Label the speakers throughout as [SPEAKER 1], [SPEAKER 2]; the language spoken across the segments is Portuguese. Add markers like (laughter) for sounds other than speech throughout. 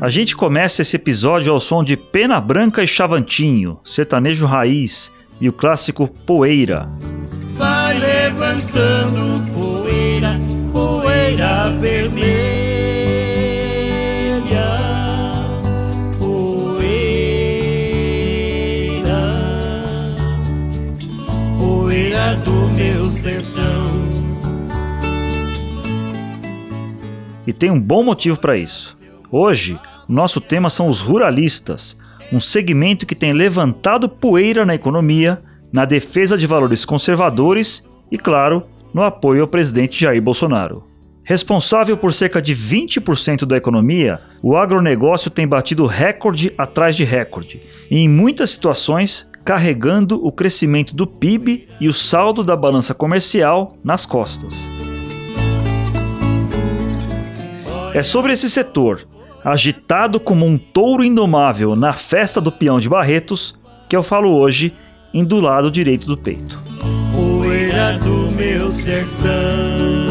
[SPEAKER 1] A gente começa esse episódio ao som de Pena Branca e Chavantinho, sertanejo raiz e o clássico Poeira.
[SPEAKER 2] Vai levantando poeira, poeira vermelha, poeira, poeira do meu sertão.
[SPEAKER 1] E tem um bom motivo para isso. Hoje, o nosso tema são os ruralistas, um segmento que tem levantado poeira na economia, na defesa de valores conservadores e, claro, no apoio ao presidente Jair Bolsonaro. Responsável por cerca de 20% da economia, o agronegócio tem batido recorde atrás de recorde, e em muitas situações carregando o crescimento do PIB e o saldo da balança comercial nas costas. É sobre esse setor, agitado como um touro indomável na festa do peão de Barretos, que eu falo hoje em do lado direito do peito.
[SPEAKER 2] Poeira do meu sertão.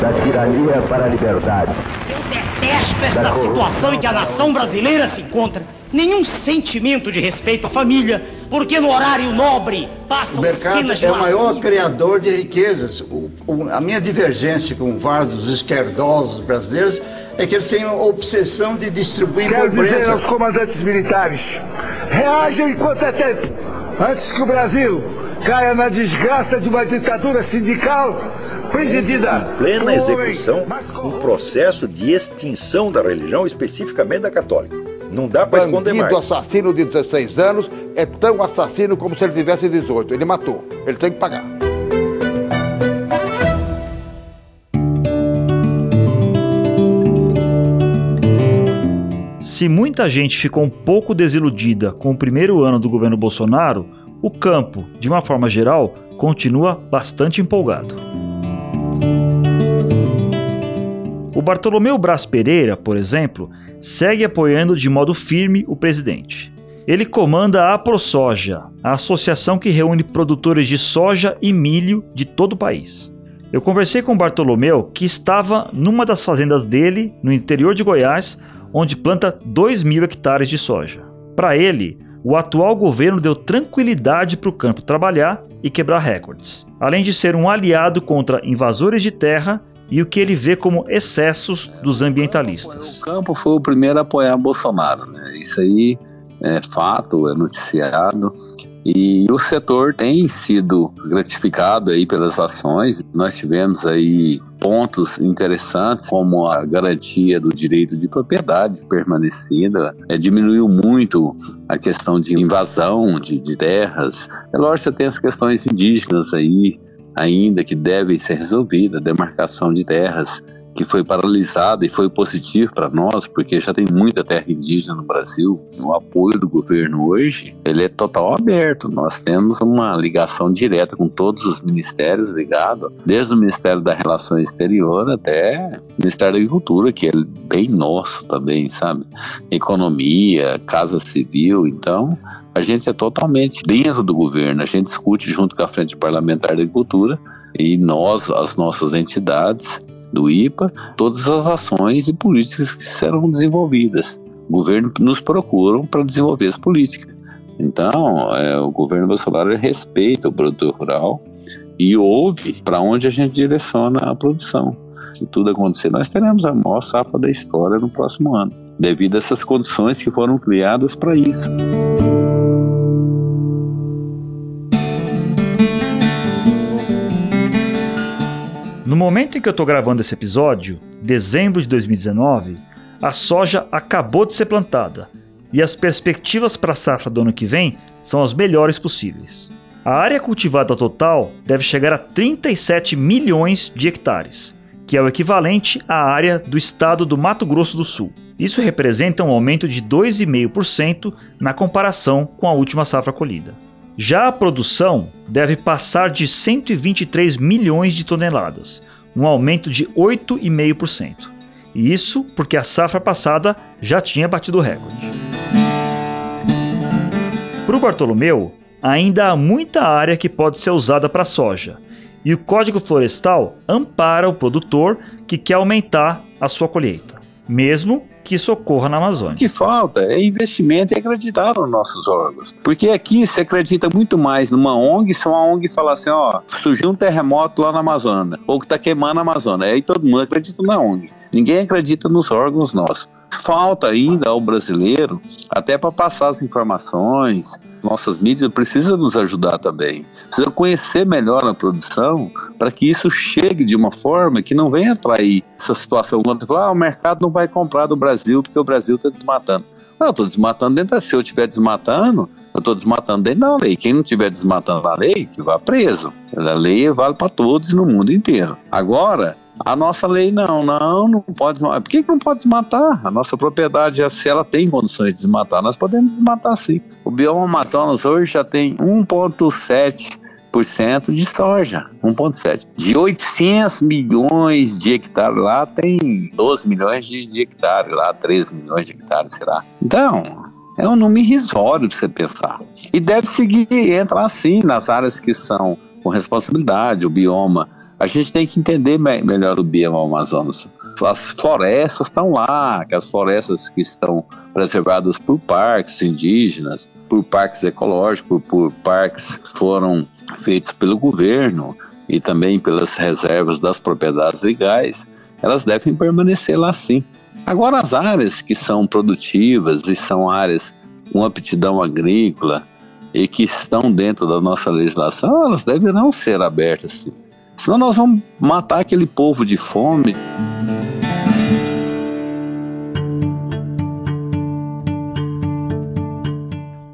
[SPEAKER 3] da tirania para a liberdade.
[SPEAKER 4] Detesto esta situação em que a nação brasileira se encontra. Nenhum sentimento de respeito à família, porque no horário nobre
[SPEAKER 5] O
[SPEAKER 4] passam
[SPEAKER 5] mercado
[SPEAKER 4] cenas de
[SPEAKER 5] é o maior criador de riquezas. O- o- a minha divergência com vários dos esquerdosos brasileiros é que eles têm a obsessão de distribuir
[SPEAKER 6] Quero dizer
[SPEAKER 5] pobreza.
[SPEAKER 6] aos comandantes militares: reajam enquanto é tempo, antes que o Brasil caia na desgraça de uma ditadura sindical presidida.
[SPEAKER 7] plena
[SPEAKER 6] por
[SPEAKER 7] execução um processo de extinção da religião, especificamente da católica. Não dá para esconder mais.
[SPEAKER 8] Bandido assassino de 16 anos é tão assassino como se ele tivesse 18. Ele matou. Ele tem que pagar.
[SPEAKER 1] Se muita gente ficou um pouco desiludida com o primeiro ano do governo Bolsonaro, o campo, de uma forma geral, continua bastante empolgado. O Bartolomeu Braz Pereira, por exemplo, segue apoiando de modo firme o presidente. Ele comanda a AproSoja, a associação que reúne produtores de soja e milho de todo o país. Eu conversei com Bartolomeu, que estava numa das fazendas dele, no interior de Goiás, onde planta 2 mil hectares de soja. Para ele, o atual governo deu tranquilidade para o campo trabalhar e quebrar recordes, além de ser um aliado contra invasores de terra e o que ele vê como excessos dos ambientalistas.
[SPEAKER 9] O campo foi o primeiro a apoiar Bolsonaro, né? Isso aí é fato, é noticiado. E o setor tem sido gratificado aí pelas ações. Nós tivemos aí pontos interessantes, como a garantia do direito de propriedade permanecida, é, diminuiu muito a questão de invasão de, de terras. É lógico que você tem as questões indígenas aí, ainda que devem ser resolvidas, demarcação de terras que foi paralisada e foi positivo para nós, porque já tem muita terra indígena no Brasil. O apoio do governo hoje, ele é total aberto. Nós temos uma ligação direta com todos os ministérios ligados, desde o Ministério da Relação Exterior até o Ministério da Agricultura, que é bem nosso também, sabe? Economia, Casa Civil, então a gente é totalmente dentro do governo, a gente discute junto com a Frente Parlamentar da Agricultura e nós, as nossas entidades do IPA, todas as ações e políticas que serão desenvolvidas. O governo nos procuram para desenvolver as políticas. Então, é, o governo Bolsonaro respeita o produtor rural e ouve para onde a gente direciona a produção. Se tudo acontecer, nós teremos a maior safra da história no próximo ano, devido a essas condições que foram criadas para isso.
[SPEAKER 1] No momento em que eu estou gravando esse episódio, dezembro de 2019, a soja acabou de ser plantada e as perspectivas para a safra do ano que vem são as melhores possíveis. A área cultivada total deve chegar a 37 milhões de hectares, que é o equivalente à área do estado do Mato Grosso do Sul. Isso representa um aumento de 2,5% na comparação com a última safra colhida. Já a produção deve passar de 123 milhões de toneladas, um aumento de 8,5%. E isso porque a safra passada já tinha batido o recorde. Para o Bartolomeu, ainda há muita área que pode ser usada para soja, E o Código Florestal ampara o produtor que quer aumentar a sua colheita, mesmo que socorra na Amazônia.
[SPEAKER 9] O que falta é investimento e acreditar nos nossos órgãos. Porque aqui se acredita muito mais numa ONG, se uma ONG falar assim, ó, surgiu um terremoto lá na Amazônia, ou que está queimando a Amazônia. Aí todo mundo acredita na ONG. Ninguém acredita nos órgãos nossos. Falta ainda ao brasileiro, até para passar as informações, nossas mídias precisam nos ajudar também. Precisa conhecer melhor a produção para que isso chegue de uma forma que não venha atrair essa situação. Quando ah, o mercado não vai comprar do Brasil porque o Brasil está desmatando. Não, eu estou desmatando dentro da. Se eu estiver desmatando, eu estou desmatando dentro da lei. Quem não estiver desmatando a lei, que vá preso. A lei vale para todos no mundo inteiro. Agora, a nossa lei não, não, não pode desmatar. Por que, que não pode desmatar? A nossa propriedade, se ela tem condições de desmatar, nós podemos desmatar sim. O bioma Amazonas hoje já tem 1,7% de soja, 1,7. De 800 milhões de hectares lá, tem 12 milhões de, de hectares lá, 13 milhões de hectares, será? Então, é um número irrisório para você pensar. E deve seguir, entrar sim nas áreas que são com responsabilidade, o bioma a gente tem que entender me melhor o bioma Amazonas. As florestas estão lá, aquelas florestas que estão preservadas por parques indígenas, por parques ecológicos, por parques que foram feitos pelo governo e também pelas reservas das propriedades legais, elas devem permanecer lá sim. Agora, as áreas que são produtivas e são áreas com aptidão agrícola e que estão dentro da nossa legislação, elas deverão ser abertas sim. Senão nós vamos matar aquele povo de fome.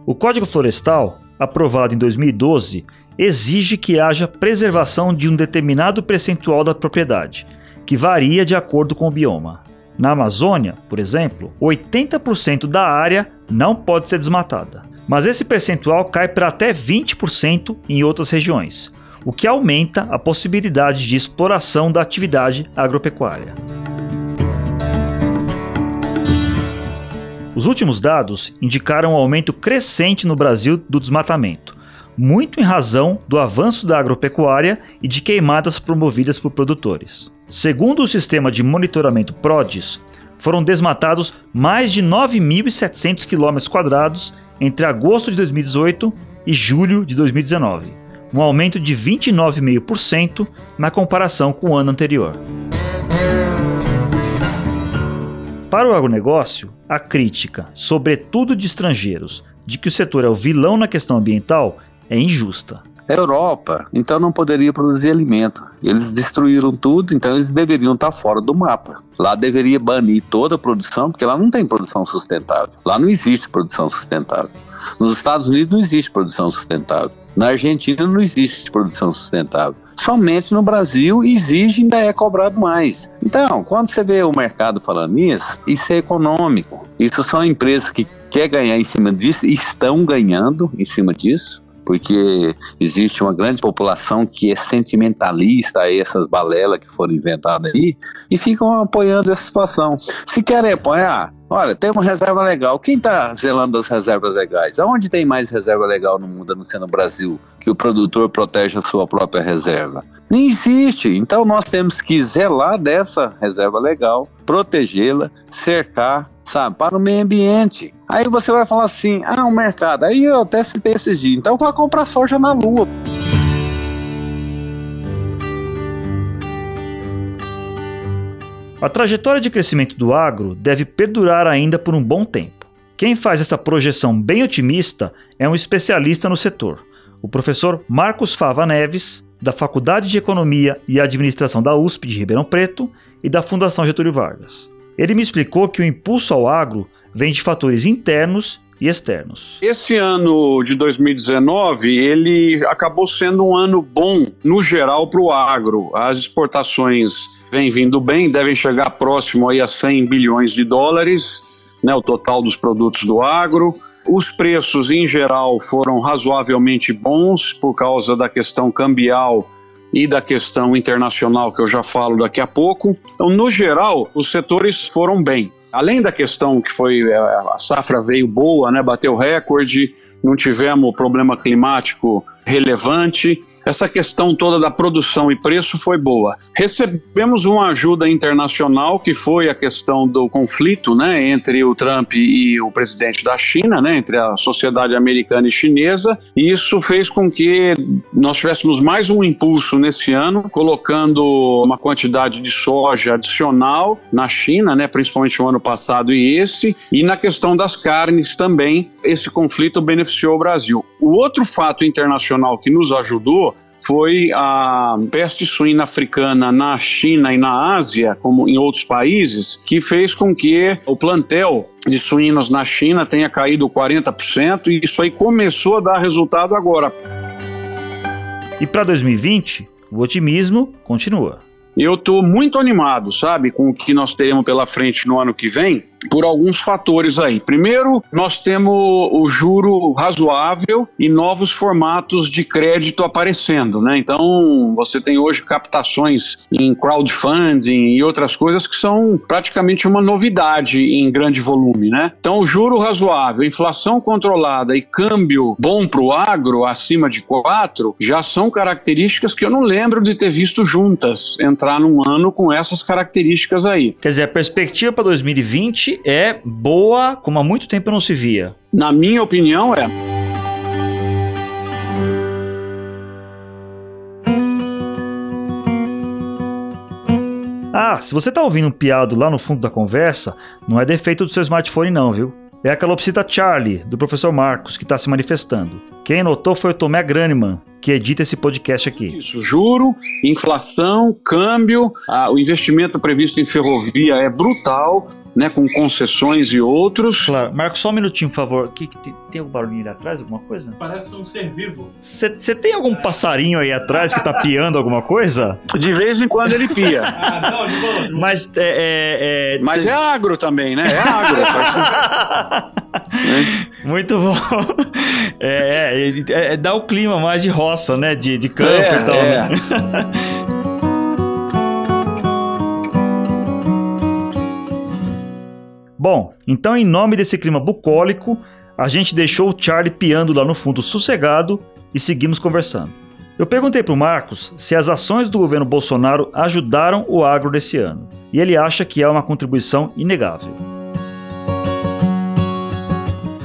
[SPEAKER 1] O Código Florestal, aprovado em 2012, exige que haja preservação de um determinado percentual da propriedade, que varia de acordo com o bioma. Na Amazônia, por exemplo, 80% da área não pode ser desmatada, mas esse percentual cai para até 20% em outras regiões o que aumenta a possibilidade de exploração da atividade agropecuária. Os últimos dados indicaram um aumento crescente no Brasil do desmatamento, muito em razão do avanço da agropecuária e de queimadas promovidas por produtores. Segundo o sistema de monitoramento PRODES, foram desmatados mais de 9.700 km entre agosto de 2018 e julho de 2019 um aumento de 29,5% na comparação com o ano anterior. Para o agronegócio, a crítica, sobretudo de estrangeiros, de que o setor é o vilão na questão ambiental é injusta.
[SPEAKER 9] É Europa, então não poderia produzir alimento. Eles destruíram tudo, então eles deveriam estar fora do mapa. Lá deveria banir toda a produção, porque lá não tem produção sustentável. Lá não existe produção sustentável. Nos Estados Unidos não existe produção sustentável. Na Argentina não existe produção sustentável. Somente no Brasil exige ainda é cobrado mais. Então, quando você vê o mercado falando isso, isso é econômico. Isso são empresas que querem ganhar em cima disso estão ganhando em cima disso porque existe uma grande população que é sentimentalista a essas balelas que foram inventadas aí e ficam apoiando essa situação. Se querem apoiar, Olha, tem uma reserva legal. Quem está zelando das reservas legais? Aonde tem mais reserva legal no mundo, não sendo no Brasil, que o produtor protege a sua própria reserva? Não existe. Então nós temos que zelar dessa reserva legal, protegê-la, cercar, sabe, para o meio ambiente. Aí você vai falar assim: ah, o mercado. Aí eu até citei esses dias. Então vai comprar soja na lua.
[SPEAKER 1] A trajetória de crescimento do agro deve perdurar ainda por um bom tempo. Quem faz essa projeção bem otimista é um especialista no setor, o professor Marcos Fava Neves, da Faculdade de Economia e Administração da USP de Ribeirão Preto e da Fundação Getúlio Vargas. Ele me explicou que o impulso ao agro vem de fatores internos e externos.
[SPEAKER 10] Esse ano de 2019, ele acabou sendo um ano bom no geral para o agro. As exportações vêm vindo bem, devem chegar próximo aí a 100 bilhões de dólares, né, o total dos produtos do agro. Os preços em geral foram razoavelmente bons por causa da questão cambial e da questão internacional que eu já falo daqui a pouco. Então, no geral, os setores foram bem. Além da questão que foi é, a safra veio boa, né, bateu recorde, não tivemos problema climático relevante. Essa questão toda da produção e preço foi boa. Recebemos uma ajuda internacional que foi a questão do conflito, né, entre o Trump e o presidente da China, né, entre a sociedade americana e chinesa. E isso fez com que nós tivéssemos mais um impulso nesse ano, colocando uma quantidade de soja adicional na China, né, principalmente no ano passado e esse, e na questão das carnes também, esse conflito beneficiou o Brasil. O outro fato internacional que nos ajudou foi a peste suína africana na China e na Ásia, como em outros países, que fez com que o plantel de suínos na China tenha caído 40% e isso aí começou a dar resultado agora.
[SPEAKER 1] E para 2020, o otimismo continua.
[SPEAKER 10] Eu estou muito animado, sabe, com o que nós teremos pela frente no ano que vem, por alguns fatores aí. Primeiro, nós temos o juro razoável e novos formatos de crédito aparecendo, né? Então, você tem hoje captações em crowdfunding e outras coisas que são praticamente uma novidade em grande volume, né? Então, o juro razoável, inflação controlada e câmbio bom para o agro, acima de 4, já são características que eu não lembro de ter visto juntas entrar num ano com essas características aí.
[SPEAKER 1] Quer dizer, a perspectiva para 2020 é boa, como há muito tempo não se via.
[SPEAKER 10] Na minha opinião, é.
[SPEAKER 1] Ah, se você tá ouvindo um piado lá no fundo da conversa, não é defeito do seu smartphone não, viu? É a calopsita Charlie, do professor Marcos, que está se manifestando. Quem notou foi o Tomé Graneman, que edita esse podcast aqui.
[SPEAKER 10] Isso, juro, inflação, câmbio, ah, o investimento previsto em ferrovia é brutal, né, com concessões e outros.
[SPEAKER 1] Claro. Marcos, só um minutinho, por favor. Que, que tem, tem algum barulhinho ali atrás, alguma coisa?
[SPEAKER 11] Parece um ser vivo.
[SPEAKER 1] Você tem algum passarinho aí atrás que tá piando alguma coisa?
[SPEAKER 10] De vez em quando ele pia. (laughs)
[SPEAKER 11] ah, não, de boa, de boa.
[SPEAKER 1] Mas é, é,
[SPEAKER 10] é Mas é agro também, né? É agro. (laughs) (laughs)
[SPEAKER 1] Muito bom. É, é, é, dá o clima mais de roça, né? De, de campo
[SPEAKER 10] É,
[SPEAKER 1] e tal.
[SPEAKER 10] é.
[SPEAKER 1] Né? Bom, então em nome desse clima bucólico, a gente deixou o Charlie piando lá no fundo sossegado e seguimos conversando. Eu perguntei para o Marcos se as ações do governo Bolsonaro ajudaram o agro desse ano, e ele acha que é uma contribuição inegável.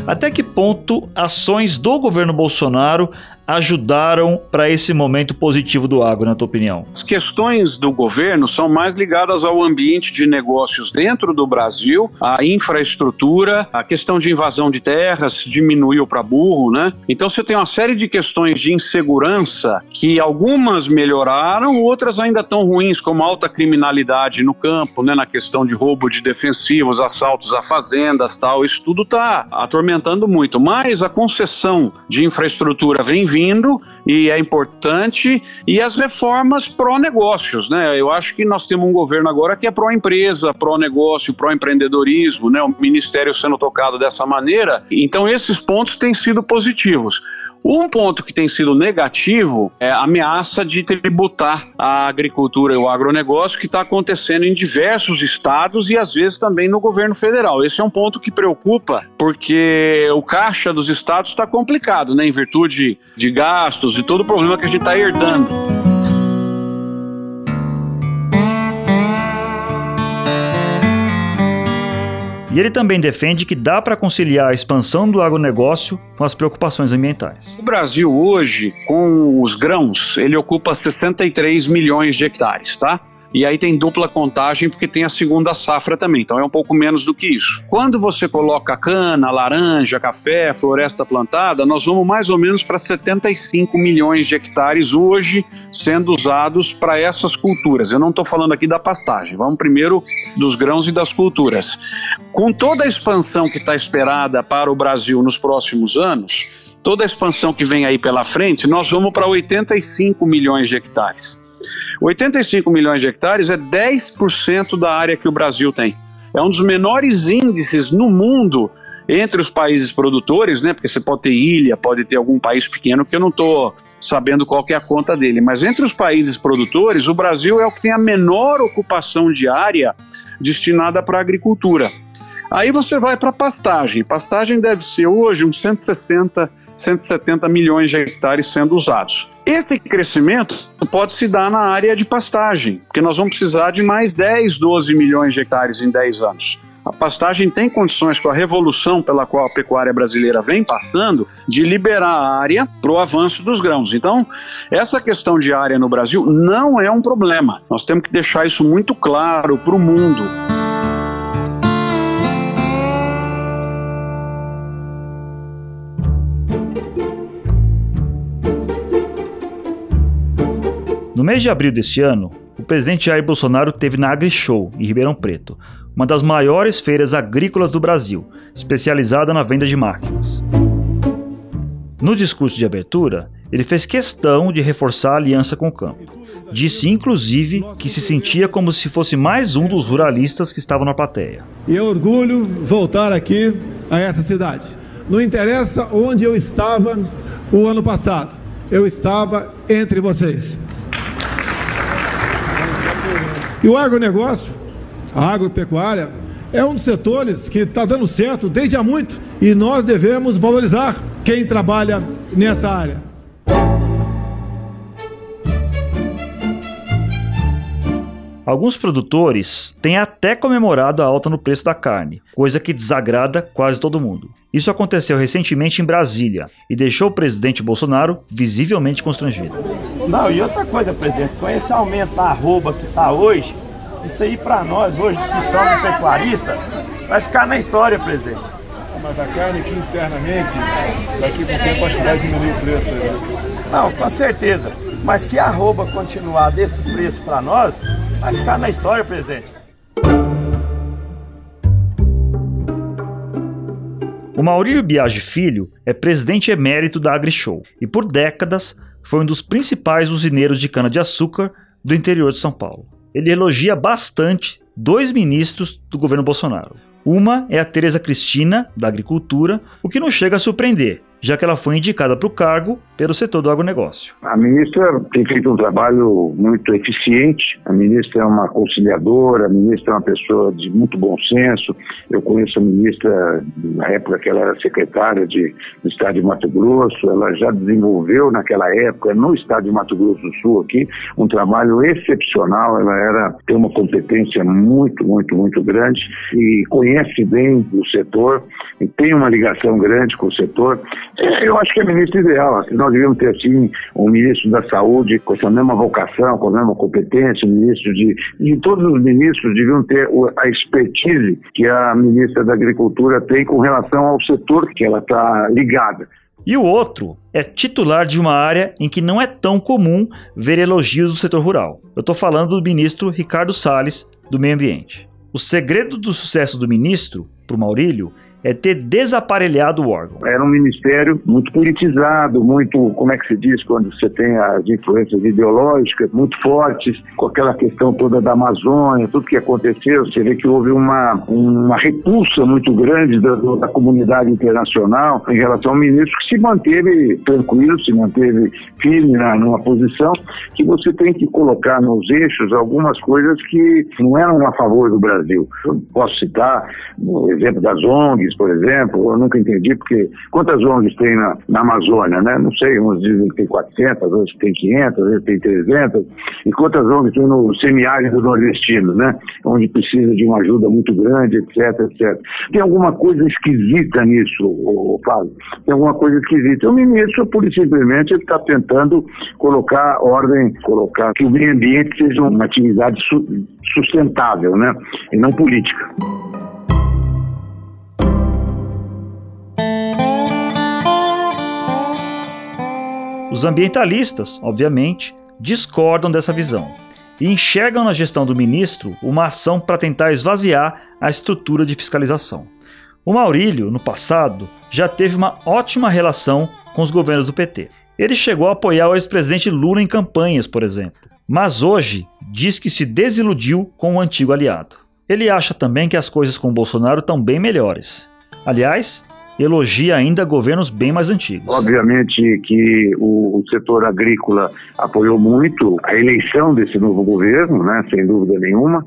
[SPEAKER 1] Até que ponto ações do governo Bolsonaro ajudaram para esse momento positivo do agro, na tua opinião?
[SPEAKER 10] As questões do governo são mais ligadas ao ambiente de negócios dentro do Brasil, a infraestrutura, a questão de invasão de terras diminuiu para burro, né? Então você tem uma série de questões de insegurança que algumas melhoraram, outras ainda estão ruins, como alta criminalidade no campo, né? Na questão de roubo de defensivos, assaltos a fazendas, tal. Isso tudo está atormentando muito. Mas a concessão de infraestrutura vem e é importante e as reformas pró-negócios, né? Eu acho que nós temos um governo agora que é pró-empresa, pró-negócio, pró-empreendedorismo, né? O ministério sendo tocado dessa maneira. Então esses pontos têm sido positivos. Um ponto que tem sido negativo é a ameaça de tributar a agricultura e o agronegócio que está acontecendo em diversos estados e às vezes também no governo federal. Esse é um ponto que preocupa, porque o caixa dos estados está complicado, né, em virtude de gastos e todo o problema que a gente está herdando.
[SPEAKER 1] E ele também defende que dá para conciliar a expansão do agronegócio com as preocupações ambientais.
[SPEAKER 10] O Brasil hoje, com os grãos, ele ocupa 63 milhões de hectares, tá? E aí tem dupla contagem porque tem a segunda safra também, então é um pouco menos do que isso. Quando você coloca cana, laranja, café, floresta plantada, nós vamos mais ou menos para 75 milhões de hectares hoje sendo usados para essas culturas. Eu não estou falando aqui da pastagem, vamos primeiro dos grãos e das culturas. Com toda a expansão que está esperada para o Brasil nos próximos anos, toda a expansão que vem aí pela frente, nós vamos para 85 milhões de hectares. 85 milhões de hectares é 10% da área que o Brasil tem. É um dos menores índices no mundo entre os países produtores, né? Porque você pode ter ilha, pode ter algum país pequeno que eu não estou sabendo qual é a conta dele. Mas entre os países produtores, o Brasil é o que tem a menor ocupação de área destinada para agricultura. Aí você vai para pastagem. Pastagem deve ser hoje uns 160, 170 milhões de hectares sendo usados. Esse crescimento pode se dar na área de pastagem, porque nós vamos precisar de mais 10, 12 milhões de hectares em 10 anos. A pastagem tem condições, com a revolução pela qual a pecuária brasileira vem passando, de liberar a área para o avanço dos grãos. Então, essa questão de área no Brasil não é um problema. Nós temos que deixar isso muito claro para o mundo.
[SPEAKER 1] Mês de abril deste ano, o presidente Jair Bolsonaro teve na AgriShow, em Ribeirão Preto, uma das maiores feiras agrícolas do Brasil, especializada na venda de máquinas. No discurso de abertura, ele fez questão de reforçar a aliança com o campo. Disse, inclusive, que se sentia como se fosse mais um dos ruralistas que estavam na plateia.
[SPEAKER 12] E é orgulho voltar aqui a essa cidade. Não interessa onde eu estava o ano passado, eu estava entre vocês. E o agronegócio, a agropecuária, é um dos setores que está dando certo desde há muito e nós devemos valorizar quem trabalha nessa área.
[SPEAKER 1] Alguns produtores têm até comemorado a alta no preço da carne, coisa que desagrada quase todo mundo. Isso aconteceu recentemente em Brasília e deixou o presidente Bolsonaro visivelmente constrangido.
[SPEAKER 13] Não, e outra coisa, presidente, com esse aumento da arroba que está hoje, isso aí para nós hoje que somos pecuaristas, vai ficar na história, presidente.
[SPEAKER 12] Mas a carne aqui internamente, daqui o tempo acho que vai diminuir o preço.
[SPEAKER 13] Né? Não, com certeza. Mas se a arroba continuar desse preço para nós, vai ficar na história, presidente.
[SPEAKER 1] O Maurílio Biagi Filho é presidente emérito da AgriShow e por décadas foi um dos principais usineiros de cana-de-açúcar do interior de São Paulo. Ele elogia bastante dois ministros do governo Bolsonaro. Uma é a Tereza Cristina, da Agricultura, o que não chega a surpreender, já que ela foi indicada para o cargo pelo setor do agronegócio.
[SPEAKER 14] A ministra tem feito um trabalho muito eficiente, a ministra é uma conciliadora, a ministra é uma pessoa de muito bom senso. Eu conheço a ministra na época que ela era secretária de, do Estado de Mato Grosso, ela já desenvolveu naquela época, no Estado de Mato Grosso do Sul aqui, um trabalho excepcional, ela era, tem uma competência muito, muito, muito grande e conhece bem o setor e tem uma ligação grande com o setor. É, eu acho que é ministro ideal. Nós devíamos ter, assim, um ministro da saúde com essa mesma vocação, com a mesma competência, um ministro de. E todos os ministros deviam ter a expertise que a ministra da Agricultura tem com relação ao setor que ela está ligada.
[SPEAKER 1] E o outro é titular de uma área em que não é tão comum ver elogios do setor rural. Eu estou falando do ministro Ricardo Salles, do Meio Ambiente. O segredo do sucesso do ministro, para o Maurílio, é ter desaparelhado o órgão.
[SPEAKER 14] Era um ministério muito politizado, muito, como é que se diz, quando você tem as influências ideológicas muito fortes, com aquela questão toda da Amazônia, tudo que aconteceu, você vê que houve uma, uma repulsa muito grande da, da comunidade internacional em relação ao ministro que se manteve tranquilo, se manteve firme na, numa posição que você tem que colocar nos eixos algumas coisas que não eram a favor do Brasil. Eu posso citar o exemplo das ONGs, por exemplo, eu nunca entendi, porque quantas ONGs tem na, na Amazônia, né? Não sei, uns dizem que tem 400, outros tem 500, outros tem 300, e quantas ONGs tem no semiárido nordestino, né? Onde precisa de uma ajuda muito grande, etc, etc. Tem alguma coisa esquisita nisso, Fábio? Tem alguma coisa esquisita. O ministro, pura e simplesmente, está tentando colocar ordem, colocar que o meio ambiente seja uma atividade sustentável, né? E não política.
[SPEAKER 1] Os ambientalistas, obviamente, discordam dessa visão e enxergam na gestão do ministro uma ação para tentar esvaziar a estrutura de fiscalização. O Maurílio, no passado, já teve uma ótima relação com os governos do PT. Ele chegou a apoiar o ex-presidente Lula em campanhas, por exemplo, mas hoje diz que se desiludiu com o antigo aliado. Ele acha também que as coisas com Bolsonaro estão bem melhores. Aliás, elogia ainda governos bem mais antigos.
[SPEAKER 14] Obviamente que o, o, setor agrícola apoiou muito a eleição desse novo governo, né, sem dúvida nenhuma.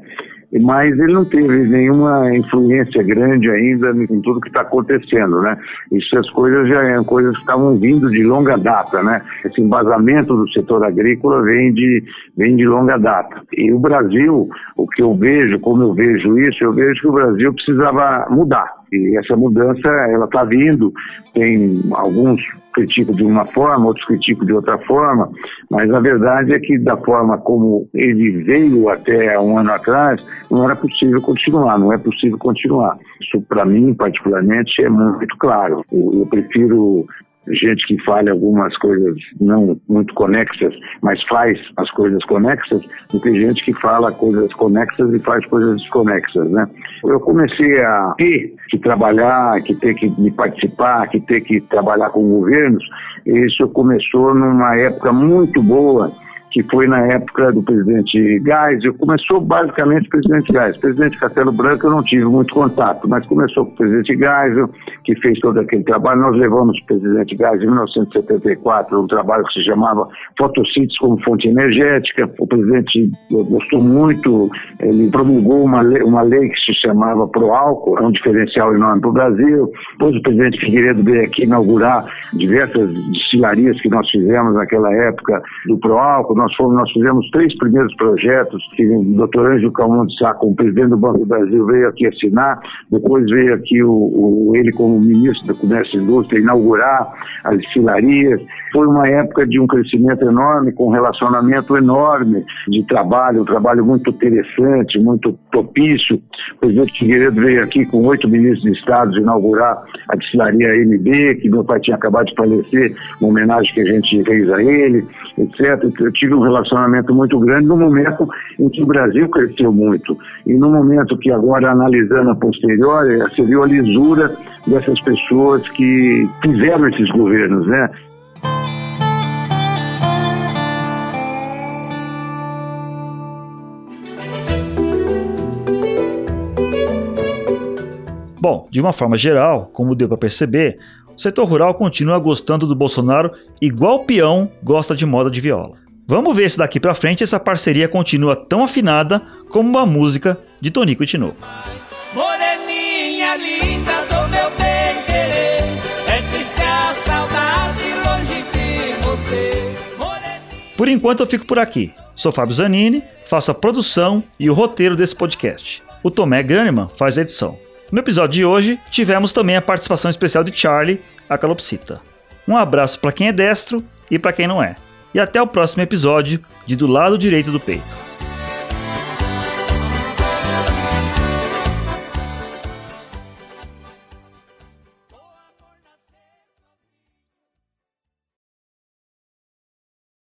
[SPEAKER 14] Mas ele não teve nenhuma influência grande ainda em tudo que está acontecendo, né? Isso as coisas já eram coisas que estavam vindo de longa data, né? Esse embasamento do setor agrícola vem de, vem de longa data. E o Brasil, o que eu vejo, como eu vejo isso, eu vejo que o Brasil precisava mudar. E essa mudança, ela está vindo, tem alguns criticam de uma forma, outros criticam de outra forma, mas a verdade é que da forma como ele veio até um ano atrás, não era possível continuar, não é possível continuar. Isso para mim, particularmente, é muito claro. Eu, eu prefiro gente que fale algumas coisas não muito conexas, mas faz as coisas conexas, do que gente que fala coisas conexas e faz coisas desconexas, né? Eu comecei a ter que trabalhar, que ter que me participar, que ter que trabalhar com governos, isso começou numa época muito boa que foi na época do presidente Geisel. Começou basicamente o presidente Geisel. Presidente Castelo Branco eu não tive muito contato, mas começou com o presidente Geisel, que fez todo aquele trabalho. Nós levamos o presidente Geisel em 1974 um trabalho que se chamava Fotossíntese como fonte energética. O presidente gostou muito, ele promulgou uma lei, uma lei que se chamava Pro Álcool, é um diferencial enorme para o Brasil. Depois o presidente Figueiredo veio aqui inaugurar diversas destilarias que nós fizemos naquela época do Pro Álcool nós fomos, nós fizemos três primeiros projetos que o doutor Ângelo Calmon de Sá, como presidente do Banco do Brasil, veio aqui assinar, depois veio aqui o, o ele como ministro da Comércio e Indústria inaugurar as destilarias. Foi uma época de um crescimento enorme, com um relacionamento enorme de trabalho, um trabalho muito interessante, muito propício. O presidente Figueiredo veio aqui com oito ministros de Estado inaugurar a destilaria MB, que meu pai tinha acabado de falecer, uma homenagem que a gente fez a ele, etc. Eu tive tive um relacionamento muito grande no momento em que o Brasil cresceu muito. E no momento que agora, analisando a posterior, você viu a lisura dessas pessoas que fizeram esses governos, né?
[SPEAKER 1] Bom, de uma forma geral, como deu para perceber, o setor rural continua gostando do Bolsonaro igual peão gosta de moda de viola. Vamos ver se daqui para frente essa parceria continua tão afinada como uma música de Tonico e Tinoco.
[SPEAKER 2] Moreninha linda do meu bem querer, é triste a saudade longe de você.
[SPEAKER 1] Por enquanto eu fico por aqui. Sou Fábio Zanini, faço a produção e o roteiro desse podcast. O Tomé Graneman faz a edição. No episódio de hoje, tivemos também a participação especial de Charlie, a calopsita. Um abraço para quem é destro e para quem não é e até o próximo episódio de Do Lado Direito do Peito.